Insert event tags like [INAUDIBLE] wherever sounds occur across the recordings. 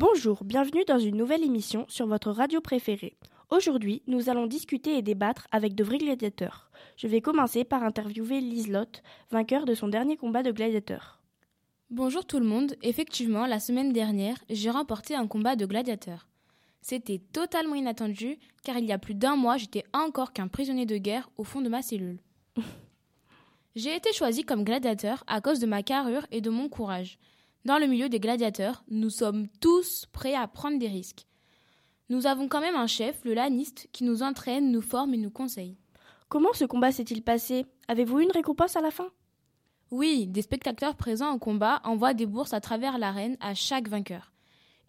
Bonjour, bienvenue dans une nouvelle émission sur votre radio préférée. Aujourd'hui, nous allons discuter et débattre avec de vrais gladiateurs. Je vais commencer par interviewer Liselotte, vainqueur de son dernier combat de gladiateur. Bonjour tout le monde, effectivement, la semaine dernière, j'ai remporté un combat de gladiateur. C'était totalement inattendu, car il y a plus d'un mois, j'étais encore qu'un prisonnier de guerre au fond de ma cellule. [LAUGHS] j'ai été choisi comme gladiateur à cause de ma carrure et de mon courage. Dans le milieu des gladiateurs, nous sommes tous prêts à prendre des risques. Nous avons quand même un chef, le laniste, qui nous entraîne, nous forme et nous conseille. Comment ce combat s'est-il passé? Avez-vous une récompense à la fin? Oui, des spectateurs présents au combat envoient des bourses à travers l'arène à chaque vainqueur.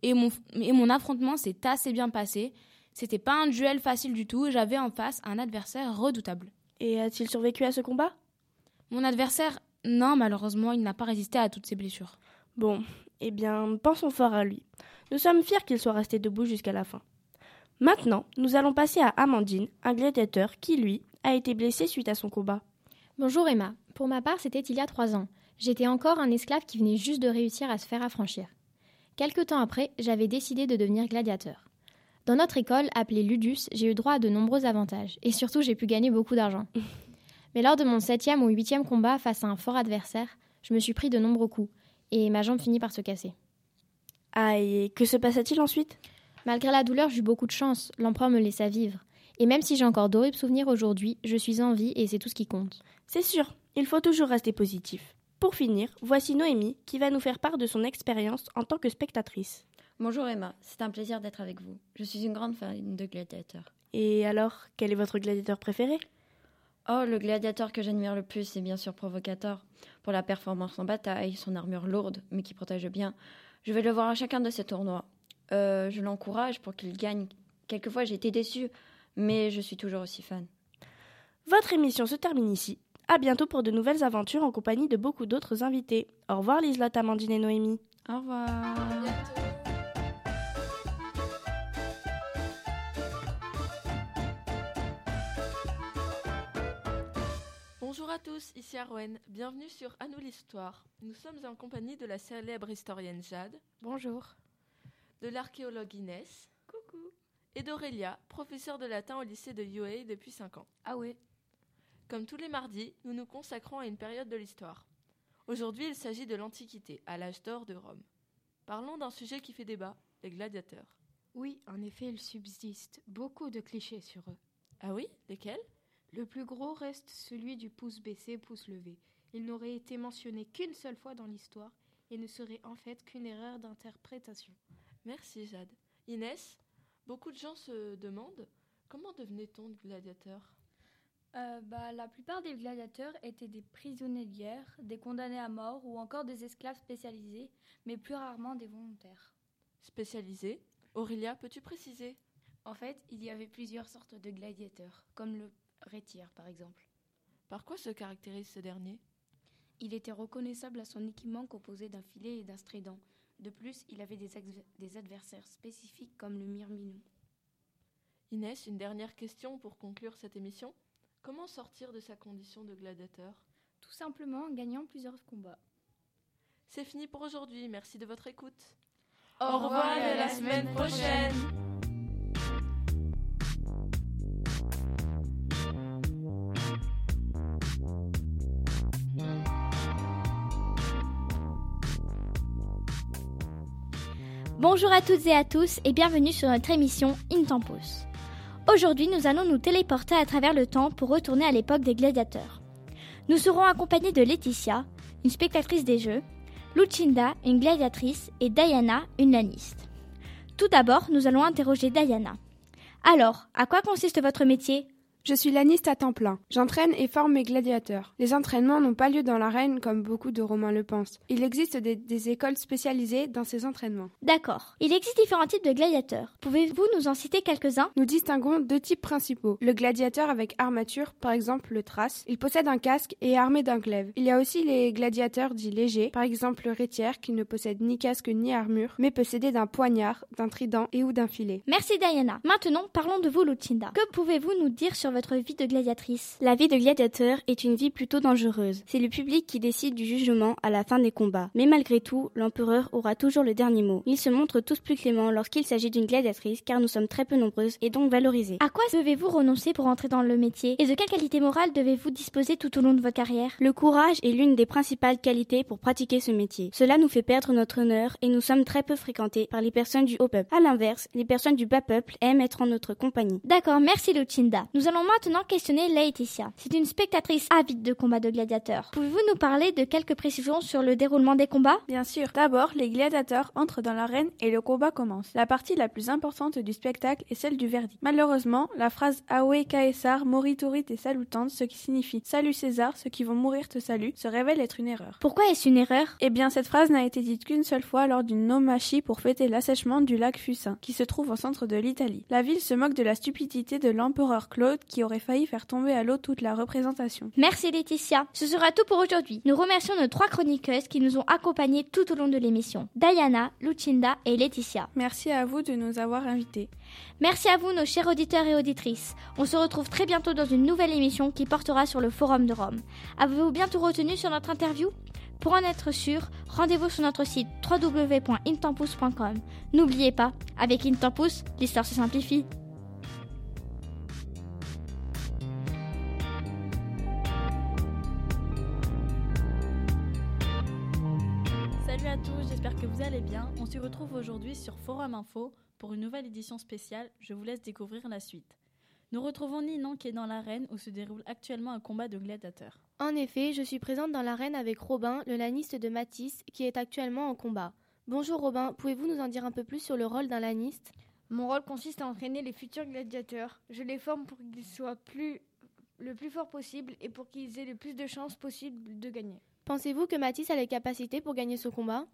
Et mon, et mon affrontement s'est assez bien passé. C'était pas un duel facile du tout, j'avais en face un adversaire redoutable. Et a-t-il survécu à ce combat? Mon adversaire, non, malheureusement, il n'a pas résisté à toutes ses blessures. Bon, eh bien, pensons fort à lui. Nous sommes fiers qu'il soit resté debout jusqu'à la fin. Maintenant, nous allons passer à Amandine, un gladiateur qui, lui, a été blessé suite à son combat. Bonjour Emma. Pour ma part, c'était il y a trois ans. J'étais encore un esclave qui venait juste de réussir à se faire affranchir. Quelque temps après, j'avais décidé de devenir gladiateur. Dans notre école, appelée Ludus, j'ai eu droit à de nombreux avantages, et surtout j'ai pu gagner beaucoup d'argent. [LAUGHS] Mais lors de mon septième ou huitième combat face à un fort adversaire, je me suis pris de nombreux coups, et ma jambe finit par se casser. Ah, et que se passa-t-il ensuite? Malgré la douleur, j'eus beaucoup de chance, l'empereur me laissa vivre. Et même si j'ai encore d'horribles souvenirs aujourd'hui, je suis en vie et c'est tout ce qui compte. C'est sûr, il faut toujours rester positif. Pour finir, voici Noémie qui va nous faire part de son expérience en tant que spectatrice. Bonjour Emma, c'est un plaisir d'être avec vous. Je suis une grande fan de gladiateurs. Et alors, quel est votre gladiateur préféré? Oh, le gladiateur que j'admire le plus, c'est bien sûr Provocateur. Pour la performance en bataille, son armure lourde, mais qui protège bien. Je vais le voir à chacun de ses tournois. Euh, je l'encourage pour qu'il gagne. Quelquefois, j'ai été déçue, mais je suis toujours aussi fan. Votre émission se termine ici. À bientôt pour de nouvelles aventures en compagnie de beaucoup d'autres invités. Au revoir Liselotte, Amandine et Noémie. Au revoir. Bonjour à tous, ici Arwen. Bienvenue sur À nous l'histoire. Nous sommes en compagnie de la célèbre historienne Jade. Bonjour. De l'archéologue Inès. Coucou. Et d'Aurélia, professeure de latin au lycée de UA depuis 5 ans. Ah ouais. Comme tous les mardis, nous nous consacrons à une période de l'histoire. Aujourd'hui, il s'agit de l'Antiquité, à l'âge d'or de Rome. Parlons d'un sujet qui fait débat, les gladiateurs. Oui, en effet, il subsiste beaucoup de clichés sur eux. Ah oui Lesquels? Le plus gros reste celui du pouce baissé, pouce levé. Il n'aurait été mentionné qu'une seule fois dans l'histoire et ne serait en fait qu'une erreur d'interprétation. Merci Jade. Inès, beaucoup de gens se demandent comment devenait-on gladiateur? Euh, bah, La plupart des gladiateurs étaient des prisonniers de guerre, des condamnés à mort ou encore des esclaves spécialisés, mais plus rarement des volontaires. Spécialisés? Aurélia, peux-tu préciser? En fait, il y avait plusieurs sortes de gladiateurs, comme le rétière par exemple. Par quoi se caractérise ce dernier? Il était reconnaissable à son équipement composé d'un filet et d'un strident. De plus, il avait des, des adversaires spécifiques comme le myrmidon. Inès, une dernière question pour conclure cette émission. Comment sortir de sa condition de gladiateur? Tout simplement en gagnant plusieurs combats. C'est fini pour aujourd'hui, merci de votre écoute. Au revoir et à la semaine prochaine Bonjour à toutes et à tous et bienvenue sur notre émission Intempos. Aujourd'hui, nous allons nous téléporter à travers le temps pour retourner à l'époque des gladiateurs. Nous serons accompagnés de Laetitia, une spectatrice des jeux, Lucinda, une gladiatrice, et Diana, une laniste. Tout d'abord, nous allons interroger Diana. Alors, à quoi consiste votre métier? Je suis laniste à temps plein. J'entraîne et forme mes gladiateurs. Les entraînements n'ont pas lieu dans l'arène comme beaucoup de Romains le pensent. Il existe des, des écoles spécialisées dans ces entraînements. D'accord. Il existe différents types de gladiateurs. Pouvez-vous nous en citer quelques-uns? Nous distinguons deux types principaux. Le gladiateur avec armature, par exemple le trace. Il possède un casque et est armé d'un glaive. Il y a aussi les gladiateurs dits légers, par exemple le rétière qui ne possède ni casque ni armure, mais possédé d'un poignard, d'un trident et ou d'un filet. Merci Diana. Maintenant, parlons de vous Lucinda. Que pouvez-vous nous dire sur sur votre vie de gladiatrice. La vie de gladiateur est une vie plutôt dangereuse. C'est le public qui décide du jugement à la fin des combats. Mais malgré tout, l'empereur aura toujours le dernier mot. Ils se montrent tous plus cléments lorsqu'il s'agit d'une gladiatrice car nous sommes très peu nombreuses et donc valorisées. À quoi devez-vous renoncer pour entrer dans le métier? Et de quelle qualité morale devez-vous disposer tout au long de votre carrière Le courage est l'une des principales qualités pour pratiquer ce métier. Cela nous fait perdre notre honneur et nous sommes très peu fréquentés par les personnes du haut peuple. À l'inverse, les personnes du bas peuple aiment être en notre compagnie. D'accord, merci Lucinda. Nous allons maintenant questionner Laetitia? C'est une spectatrice avide de combats de gladiateurs. Pouvez-vous nous parler de quelques précisions sur le déroulement des combats? Bien sûr. D'abord, les gladiateurs entrent dans l'arène et le combat commence. La partie la plus importante du spectacle est celle du verdict. Malheureusement, la phrase Awe Caesar moriturit et salutant, ce qui signifie Salut César, ceux qui vont mourir te saluent, se révèle être une erreur. Pourquoi est-ce une erreur? Eh bien, cette phrase n'a été dite qu'une seule fois lors d'une nomachie pour fêter l'assèchement du lac Fusain, qui se trouve au centre de l'Italie. La ville se moque de la stupidité de l'empereur Claude qui aurait failli faire tomber à l'eau toute la représentation. Merci Laetitia. Ce sera tout pour aujourd'hui. Nous remercions nos trois chroniqueuses qui nous ont accompagnés tout au long de l'émission. Diana, Lucinda et Laetitia. Merci à vous de nous avoir invités. Merci à vous nos chers auditeurs et auditrices. On se retrouve très bientôt dans une nouvelle émission qui portera sur le Forum de Rome. Avez-vous bientôt retenu sur notre interview? Pour en être sûr, rendez-vous sur notre site www.intempus.com. N'oubliez pas, avec Intempus, l'histoire se simplifie. Retrouve aujourd'hui sur Forum Info pour une nouvelle édition spéciale. Je vous laisse découvrir la suite. Nous retrouvons Ninon qui est dans l'arène où se déroule actuellement un combat de gladiateurs. En effet, je suis présente dans l'arène avec Robin, le laniste de Matisse, qui est actuellement en combat. Bonjour Robin, pouvez-vous nous en dire un peu plus sur le rôle d'un laniste Mon rôle consiste à entraîner les futurs gladiateurs. Je les forme pour qu'ils soient plus, le plus forts possible et pour qu'ils aient le plus de chances possible de gagner. Pensez-vous que Matisse a les capacités pour gagner ce combat?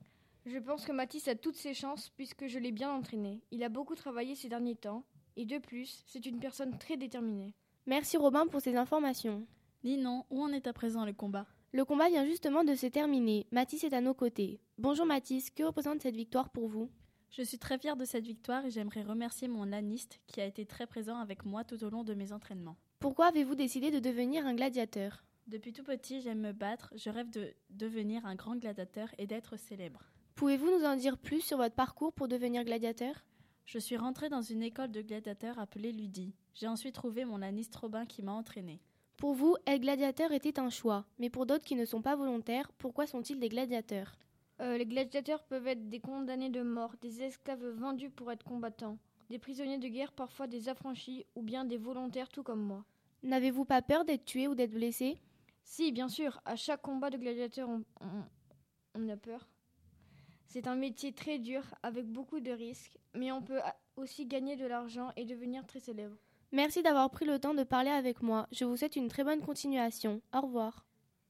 Je pense que Matisse a toutes ses chances puisque je l'ai bien entraîné. Il a beaucoup travaillé ces derniers temps et de plus, c'est une personne très déterminée. Merci Robin pour ces informations. Ninon, où en est à présent le combat? Le combat vient justement de se terminer. Matisse est à nos côtés. Bonjour Matisse, que représente cette victoire pour vous? Je suis très fière de cette victoire et j'aimerais remercier mon laniste qui a été très présent avec moi tout au long de mes entraînements. Pourquoi avez-vous décidé de devenir un gladiateur? Depuis tout petit, j'aime me battre, je rêve de devenir un grand gladiateur et d'être célèbre. Pouvez-vous nous en dire plus sur votre parcours pour devenir gladiateur? Je suis rentrée dans une école de gladiateurs appelée Ludi. J'ai ensuite trouvé mon laniste Robin qui m'a entraînée. Pour vous, être gladiateur était un choix, mais pour d'autres qui ne sont pas volontaires, pourquoi sont-ils des gladiateurs? Euh, Les gladiateurs peuvent être des condamnés de mort, des esclaves vendus pour être combattants, des prisonniers de guerre, parfois des affranchis, ou bien des volontaires tout comme moi. N'avez-vous pas peur d'être tué ou d'être blessé? Si, bien sûr. À chaque combat de on, on, on a peur. C'est un métier très dur, avec beaucoup de risques, mais on peut aussi gagner de l'argent et devenir très célèbre. Merci d'avoir pris le temps de parler avec moi. Je vous souhaite une très bonne continuation. Au revoir.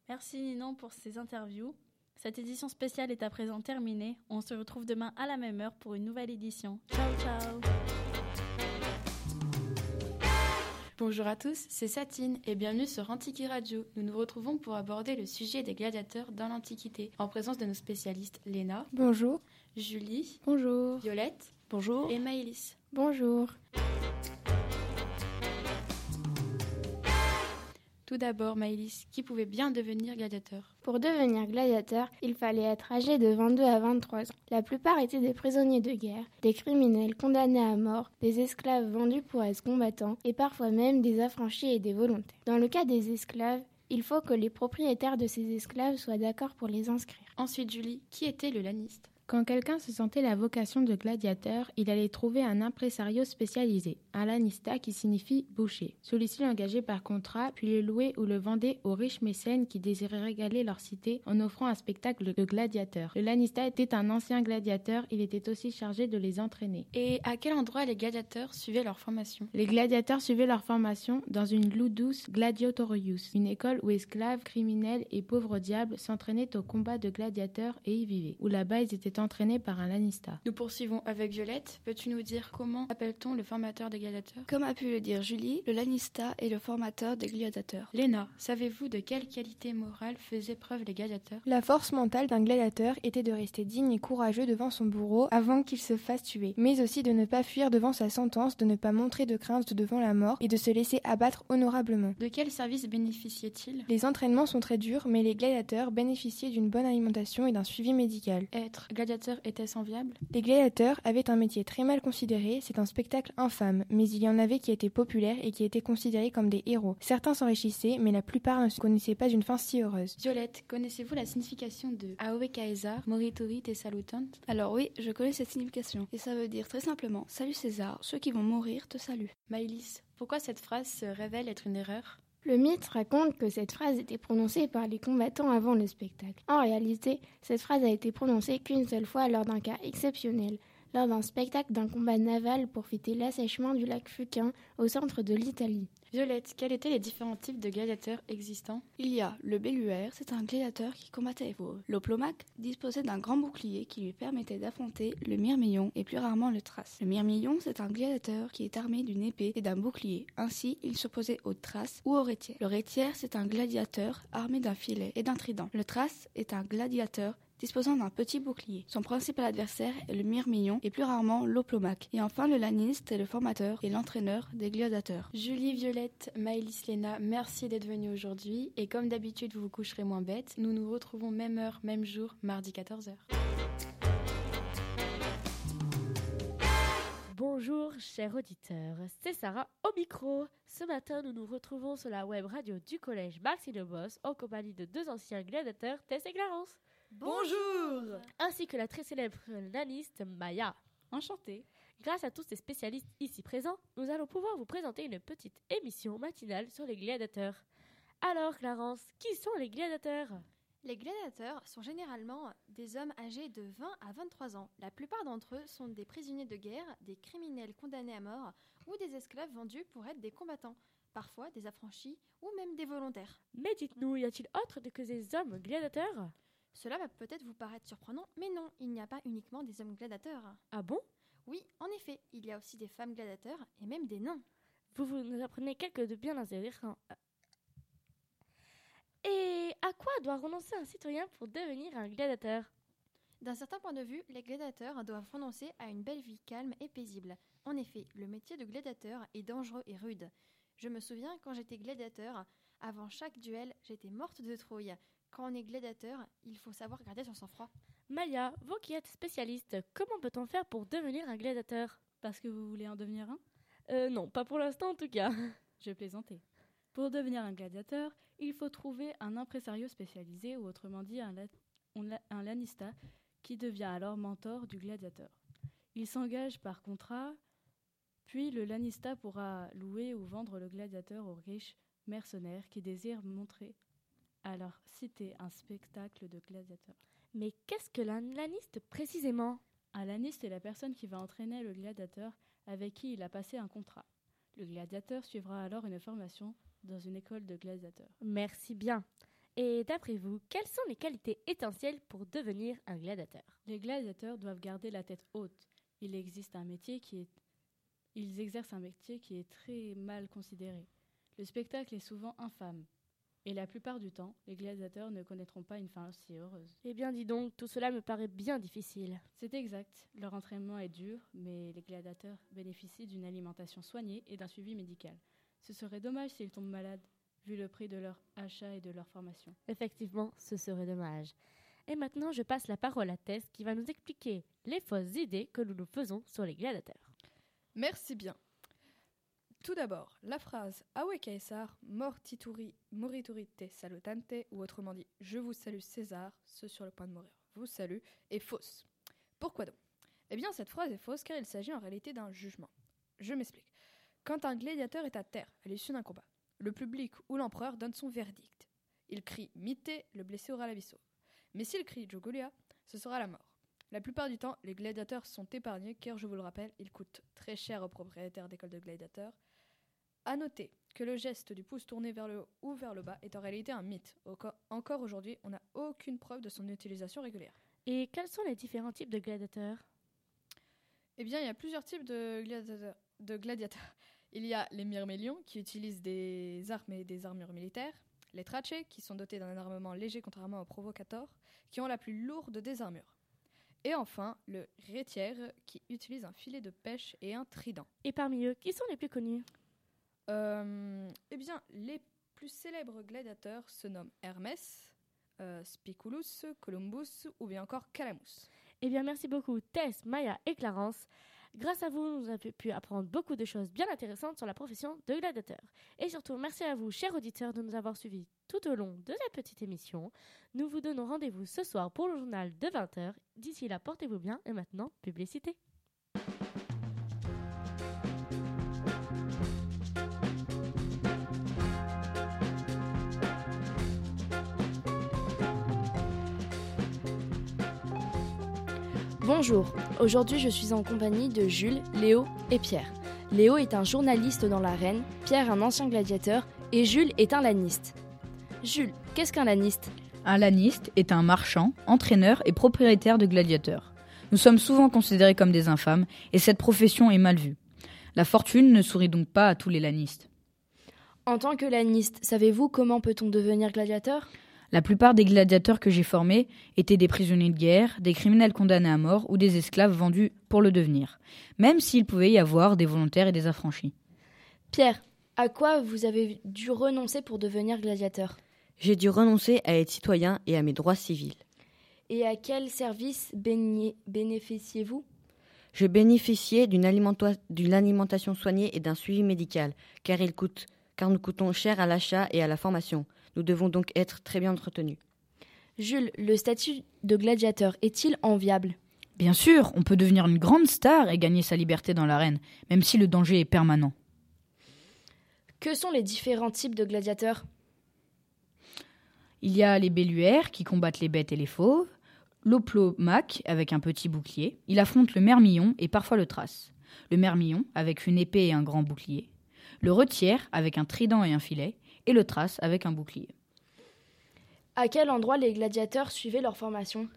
Merci Ninon pour ces interviews. Cette édition spéciale est à présent terminée. On se retrouve demain à la même heure pour une nouvelle édition. Ciao ciao Bonjour à tous, c'est Satine et bienvenue sur Antiqui Radio. Nous nous retrouvons pour aborder le sujet des gladiateurs dans l'Antiquité en présence de nos spécialistes Léna. Bonjour. Julie. Bonjour. Violette. Bonjour. Et Maëlys. Bonjour. Tout d'abord, Maëlys, qui pouvait bien devenir gladiateur? Pour devenir gladiateur, il fallait être âgé de 22 à 23 ans. La plupart étaient des prisonniers de guerre, des criminels condamnés à mort, des esclaves vendus pour être combattants et parfois même des affranchis et des volontaires. Dans le cas des esclaves, il faut que les propriétaires de ces esclaves soient d'accord pour les inscrire. Ensuite, Julie, qui était le laniste? Quand quelqu'un se sentait la vocation de gladiateur, il allait trouver un impresario spécialisé, un lanista qui signifie boucher. Celui-ci l'engageait par contrat, puis le louait ou le vendait aux riches mécènes qui désiraient régaler leur cité en offrant un spectacle de gladiateurs. Le lanista était un ancien gladiateur, il était aussi chargé de les entraîner. Et à quel endroit les gladiateurs suivaient leur formation? Les gladiateurs suivaient leur formation dans une ludus gladiatorius, une école où esclaves, criminels et pauvres diables s'entraînaient au combat de gladiateurs et y vivaient, où là-bas ils étaient entraîné par un lanista. Nous poursuivons avec Violette. Peux-tu nous dire comment appelle-t-on le formateur des gladiateurs Comme a pu le dire Julie, le lanista est le formateur des gladiateurs. Léna, savez-vous de quelle qualité morale faisaient preuve les gladiateurs? La force mentale d'un gladiateur était de rester digne et courageux devant son bourreau avant qu'il se fasse tuer, mais aussi de ne pas fuir devant sa sentence, de ne pas montrer de crainte devant la mort et de se laisser abattre honorablement. De quel service bénéficiaient-ils Les entraînements sont très durs, mais les gladiateurs bénéficiaient d'une bonne alimentation et d'un suivi médical. Être gladiateur était-ce enviable Les gladiateurs avaient un métier très mal considéré, c'est un spectacle infâme, mais il y en avait qui étaient populaires et qui étaient considérés comme des héros. Certains s'enrichissaient, mais la plupart ne se connaissaient pas d'une fin si heureuse. Violette, connaissez-vous la signification de Aoe Caesar, moritori te salutant Alors oui, je connais cette signification, et ça veut dire très simplement Salut César, ceux qui vont mourir te saluent. Maïlis, pourquoi cette phrase se révèle être une erreur? Le mythe raconte que cette phrase était prononcée par les combattants avant le spectacle. En réalité, cette phrase a été prononcée qu'une seule fois lors d'un cas exceptionnel, lors d'un spectacle d'un combat naval pour fêter l'assèchement du lac Fuquin au centre de l'Italie. Violette, quels étaient les différents types de gladiateurs existants? Il y a le belluaire, c'est un gladiateur qui combattait faux. L'oplomaque disposait d'un grand bouclier qui lui permettait d'affronter le myrmillon et plus rarement le trace. Le myrmillon, c'est un gladiateur qui est armé d'une épée et d'un bouclier. Ainsi, il s'opposait au trace ou au rétière. Le rétière, c'est un gladiateur armé d'un filet et d'un trident. Le trace est un gladiateur disposant d'un petit bouclier. Son principal adversaire est le myrmillon et plus rarement l'oplomaque. Et enfin, le laniste est le formateur et l'entraîneur des gladiateurs. Julie, Violette, Maëlys, Léna, merci d'être venus aujourd'hui. Et comme d'habitude, vous vous coucherez moins bête. Nous nous retrouvons même heure, même jour, mardi 14h. Bonjour chers auditeurs, c'est Sarah au micro. Ce matin, nous nous retrouvons sur la web radio du collège Maxime Boss en compagnie de deux anciens gladiateurs, Tess et Clarence. Bonjour Ainsi que la très célèbre laniste Maya. Enchantée. Grâce à tous ces spécialistes ici présents, nous allons pouvoir vous présenter une petite émission matinale sur les gladiateurs. Alors, Clarence, qui sont les gladiateurs? Les gladiateurs sont généralement des hommes âgés de 20 à 23 ans. La plupart d'entre eux sont des prisonniers de guerre, des criminels condamnés à mort ou des esclaves vendus pour être des combattants, parfois des affranchis ou même des volontaires. Mais dites-nous, y a-t-il autre que des hommes gladiateurs? Cela va peut-être vous paraître surprenant, mais non, il n'y a pas uniquement des hommes gladiateurs. Ah bon? Oui, en effet, il y a aussi des femmes gladiateurs et même des nains. Vous, vous nous apprenez quelque de bien intéressant. Et à quoi doit renoncer un citoyen pour devenir un gladiateur? D'un certain point de vue, les gladiateurs doivent renoncer à une belle vie calme et paisible. En effet, le métier de gladiateur est dangereux et rude. Je me souviens quand j'étais gladiateur, avant chaque duel, j'étais morte de trouille. Quand on est gladiateur, il faut savoir garder son sang-froid. Maya, vous qui êtes spécialiste, comment peut-on faire pour devenir un gladiateur Parce que vous voulez en devenir un? Euh, non, pas pour l'instant en tout cas. [LAUGHS] Je plaisantais. Pour devenir un gladiateur, il faut trouver un impresario spécialisé, ou autrement dit un, un lanista, qui devient alors mentor du gladiateur. Il s'engage par contrat, puis le lanista pourra louer ou vendre le gladiateur aux riches mercenaires qui désirent montrer alors, citer un spectacle de gladiateurs. Mais qu'est-ce que l'un laniste précisément? Un laniste est la personne qui va entraîner le gladiateur avec qui il a passé un contrat. Le gladiateur suivra alors une formation dans une école de gladiateurs. Merci bien. Et d'après vous, quelles sont les qualités essentielles pour devenir un gladiateur? Les gladiateurs doivent garder la tête haute. Il existe un métier qui est ils exercent un métier qui est très mal considéré. Le spectacle est souvent infâme. Et la plupart du temps, les gladiateurs ne connaîtront pas une fin aussi heureuse. Eh bien, dis donc, tout cela me paraît bien difficile. C'est exact. Leur entraînement est dur, mais les gladiateurs bénéficient d'une alimentation soignée et d'un suivi médical. Ce serait dommage s'ils tombent malades, vu le prix de leur achat et de leur formation. Effectivement, ce serait dommage. Et maintenant, je passe la parole à Tess qui va nous expliquer les fausses idées que nous nous faisons sur les gladiateurs. Merci bien. Tout d'abord, la phrase Awe Caesar, mortituri, morituri te salutante, ou autrement dit Je vous salue César, ceux sur le point de mourir vous salue, est fausse. Pourquoi donc? Eh bien, cette phrase est fausse car il s'agit en réalité d'un jugement. Je m'explique. Quand un gladiateur est à terre à l'issue d'un combat, le public ou l'empereur donne son verdict. Il crie Mite, le blessé aura la vie sauve. Mais s'il crie Jogolia, ce sera la mort. La plupart du temps, les gladiateurs sont épargnés car, je vous le rappelle, ils coûtent très cher aux propriétaires d'écoles de gladiateurs à noter que le geste du pouce tourné vers le haut ou vers le bas est en réalité un mythe. Encore aujourd'hui, on n'a aucune preuve de son utilisation régulière. Et quels sont les différents types de gladiateurs? Eh bien, il y a plusieurs types de gladiateurs. de gladiateurs. Il y a les myrmélions qui utilisent des armes et des armures militaires, les trachés qui sont dotés d'un armement léger contrairement aux provocateurs qui ont la plus lourde des armures. Et enfin, le rétière qui utilise un filet de pêche et un trident. Et parmi eux, qui sont les plus connus? Eh bien, les plus célèbres gladiateurs se nomment Hermès, euh, Spiculus, Columbus ou bien encore Calamus. Eh bien, merci beaucoup Tess, Maya et Clarence. Grâce à vous, nous avons pu apprendre beaucoup de choses bien intéressantes sur la profession de gladiateur. Et surtout, merci à vous, chers auditeurs, de nous avoir suivis tout au long de cette petite émission. Nous vous donnons rendez-vous ce soir pour le journal de 20h. D'ici là, portez-vous bien et maintenant, publicité. Bonjour, aujourd'hui je suis en compagnie de Jules, Léo et Pierre. Léo est un journaliste dans l'arène, Pierre un ancien gladiateur et Jules est un laniste. Jules, qu'est-ce qu'un laniste Un laniste est un marchand, entraîneur et propriétaire de gladiateurs. Nous sommes souvent considérés comme des infâmes et cette profession est mal vue. La fortune ne sourit donc pas à tous les lanistes. En tant que laniste, savez-vous comment peut-on devenir gladiateur? La plupart des gladiateurs que j'ai formés étaient des prisonniers de guerre, des criminels condamnés à mort ou des esclaves vendus pour le devenir, même s'il pouvait y avoir des volontaires et des affranchis. Pierre, à quoi vous avez dû renoncer pour devenir gladiateur? J'ai dû renoncer à être citoyen et à mes droits civils. Et à quel service bénéficiez-vous? Je bénéficiais d'une alimentation soignée et d'un suivi médical, car, il coûte, car nous coûtons cher à l'achat et à la formation. Nous devons donc être très bien entretenus. Jules, le statut de gladiateur est-il enviable? Bien sûr, on peut devenir une grande star et gagner sa liberté dans l'arène, même si le danger est permanent. Que sont les différents types de gladiateurs? Il y a les belluaires qui combattent les bêtes et les fauves, l'oplomaque avec un petit bouclier, il affronte le mermillon et parfois le trace, le mermillon avec une épée et un grand bouclier, le retière avec un trident et un filet, et le trace avec un bouclier. À quel endroit les gladiateurs suivaient leur formation?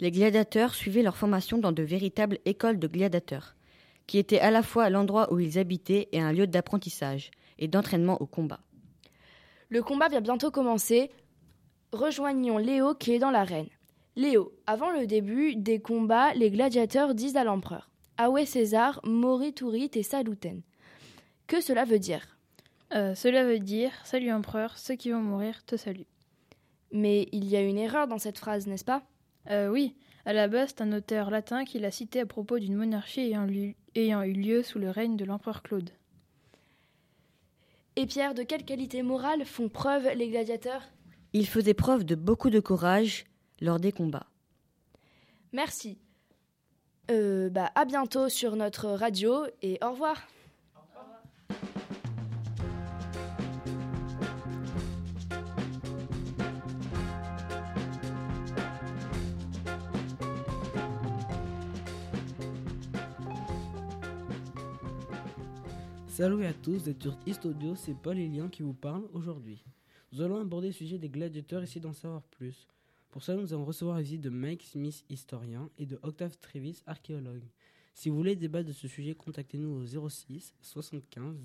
Les gladiateurs suivaient leur formation dans de véritables écoles de gladiateurs, qui étaient à la fois l'endroit où ils habitaient et un lieu d'apprentissage et d'entraînement au combat. Le combat vient bientôt commencer. Rejoignons Léo qui est dans l'arène. Léo, avant le début des combats, les gladiateurs disent à l'empereur Awe César, Moriturit et Saluten. Que cela veut dire? Euh, cela veut dire Salut empereur, ceux qui vont mourir te saluent. Mais il y a une erreur dans cette phrase, n'est-ce pas? Euh, Oui, à la base, c'est un auteur latin qui l'a cité à propos d'une monarchie ayant, ayant eu lieu sous le règne de l'empereur Claude. Et Pierre, de quelle qualité morale font preuve les gladiateurs? Ils faisaient preuve de beaucoup de courage lors des combats. Merci. Euh, bah, à bientôt sur notre radio et au revoir. Salut à tous, vous êtes sur Audio, c'est Paul Elian qui vous parle aujourd'hui. Nous allons aborder le sujet des gladiateurs, essayer d'en savoir plus. Pour cela, nous allons recevoir la visite de Mike Smith, historien, et de Octave Trevis, archéologue. Si vous voulez débattre de ce sujet, contactez-nous au 06 75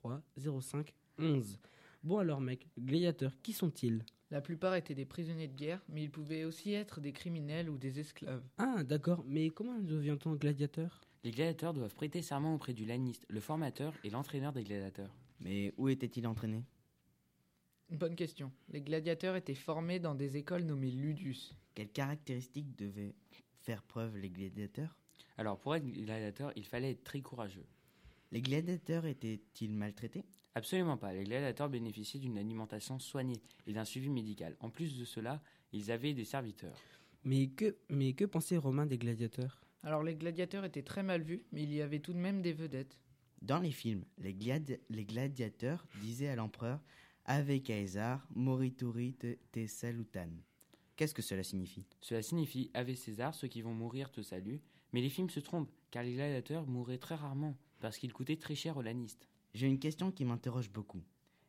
03 05 11. Bon alors mec, gladiateurs, qui sont-ils? La plupart étaient des prisonniers de guerre, mais ils pouvaient aussi être des criminels ou des esclaves. Ah d'accord, mais comment devient-on gladiateur? Les gladiateurs doivent prêter serment auprès du laniste, le formateur et l'entraîneur des gladiateurs. Mais où étaient-ils entraînés Bonne question. Les gladiateurs étaient formés dans des écoles nommées ludus. Quelles caractéristiques devaient faire preuve les gladiateurs? Alors, pour être gladiateur, il fallait être très courageux. Les gladiateurs étaient-ils maltraités? Absolument pas. Les gladiateurs bénéficiaient d'une alimentation soignée et d'un suivi médical. En plus de cela, ils avaient des serviteurs. Mais que, mais que pensait Romain des gladiateurs? Alors les gladiateurs étaient très mal vus, mais il y avait tout de même des vedettes. Dans les films, les, gladiateurs disaient à l'empereur Ave Caesar, morituri te, salutan. Qu'est-ce que cela signifie? Cela signifie Ave César, ceux qui vont mourir te saluent. Mais les films se trompent, car les gladiateurs mouraient très rarement, parce qu'ils coûtaient très cher aux lanistes. J'ai une question qui m'interroge beaucoup.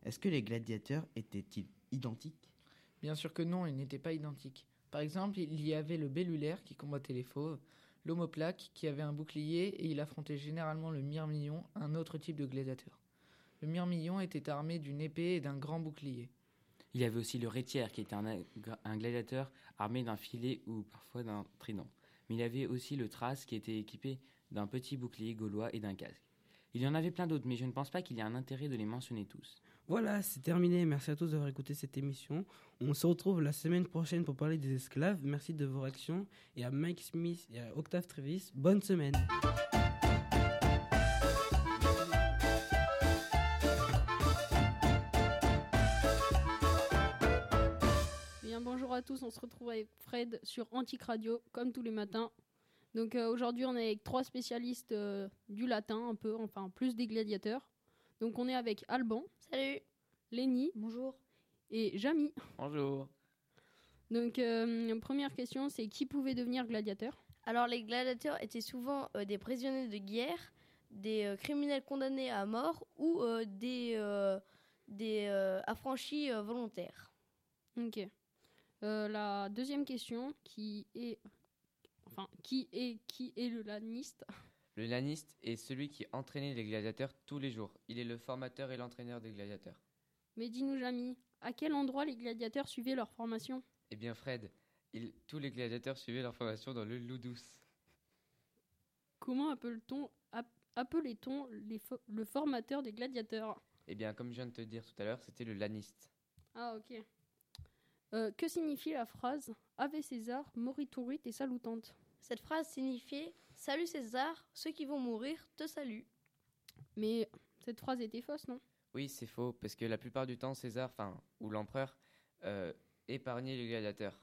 Est-ce que les gladiateurs étaient-ils identiques? Bien sûr que non, ils n'étaient pas identiques. Par exemple, il y avait le bellulaire qui combattait les fauves, l'homoplaque, qui avait un bouclier et il affrontait généralement le myrmillon, un autre type de gladiateur. Le myrmillon était armé d'une épée et d'un grand bouclier. Il y avait aussi le rétière, qui était un, gladiateur armé d'un filet ou parfois d'un trident. Mais il y avait aussi le trace, qui était équipé d'un petit bouclier gaulois et d'un casque. Il y en avait plein d'autres, mais je ne pense pas qu'il y ait un intérêt de les mentionner tous. Voilà, c'est terminé. Merci à tous d'avoir écouté cette émission. On se retrouve la semaine prochaine pour parler des esclaves. Merci de vos réactions. Et à Mike Smith et à Octave Trevis, bonne semaine. Bonjour à tous, on se retrouve avec Fred sur Antique Radio, comme tous les matins. Donc euh, aujourd'hui, on est avec trois spécialistes euh, du latin, un peu, enfin plus des gladiateurs. Donc on est avec Alban. Salut. Lenny. Bonjour. Et Jamy. Bonjour. Donc euh, première question, c'est qui pouvait devenir gladiateur? Alors les gladiateurs étaient souvent euh, des prisonniers de guerre, des euh, criminels condamnés à mort ou euh, des, euh, des euh, affranchis euh, volontaires. Ok. Euh, la deuxième question, qui est, enfin, qui est, qui est le laniste? Le laniste est celui qui entraînait les gladiateurs tous les jours. Il est le formateur et l'entraîneur des gladiateurs. Mais dis-nous, Jamy, à quel endroit les gladiateurs suivaient leur formation? Eh bien, Fred, il- tous les gladiateurs suivaient leur formation dans le Loudous. Comment appelle-t-on, app- appelait-on les fo- le formateur des gladiateurs? Eh bien, comme je viens de te dire tout à l'heure, c'était le laniste. Ah, ok. Euh, que signifie la phrase Ave César, moriturit et salutante Cette phrase signifiait Salut César, ceux qui vont mourir te saluent. Mais cette phrase était fausse, non? Oui, c'est faux, parce que la plupart du temps, César, enfin, ou l'empereur, euh, épargnait les gladiateurs.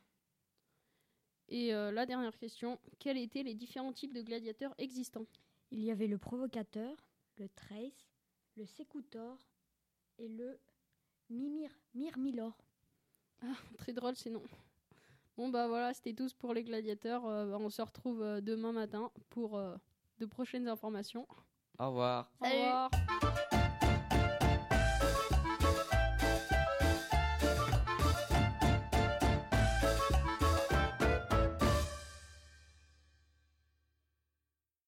Et euh, la dernière question quels étaient les différents types de gladiateurs existants? Il y avait le provocateur, le trace, le sécoutor et le mimir, mirmilor. Ah, très drôle ces noms. Bon, bah voilà, c'était tous pour les gladiateurs. Euh, on se retrouve euh, demain matin pour euh, de prochaines informations. Au revoir. Au revoir.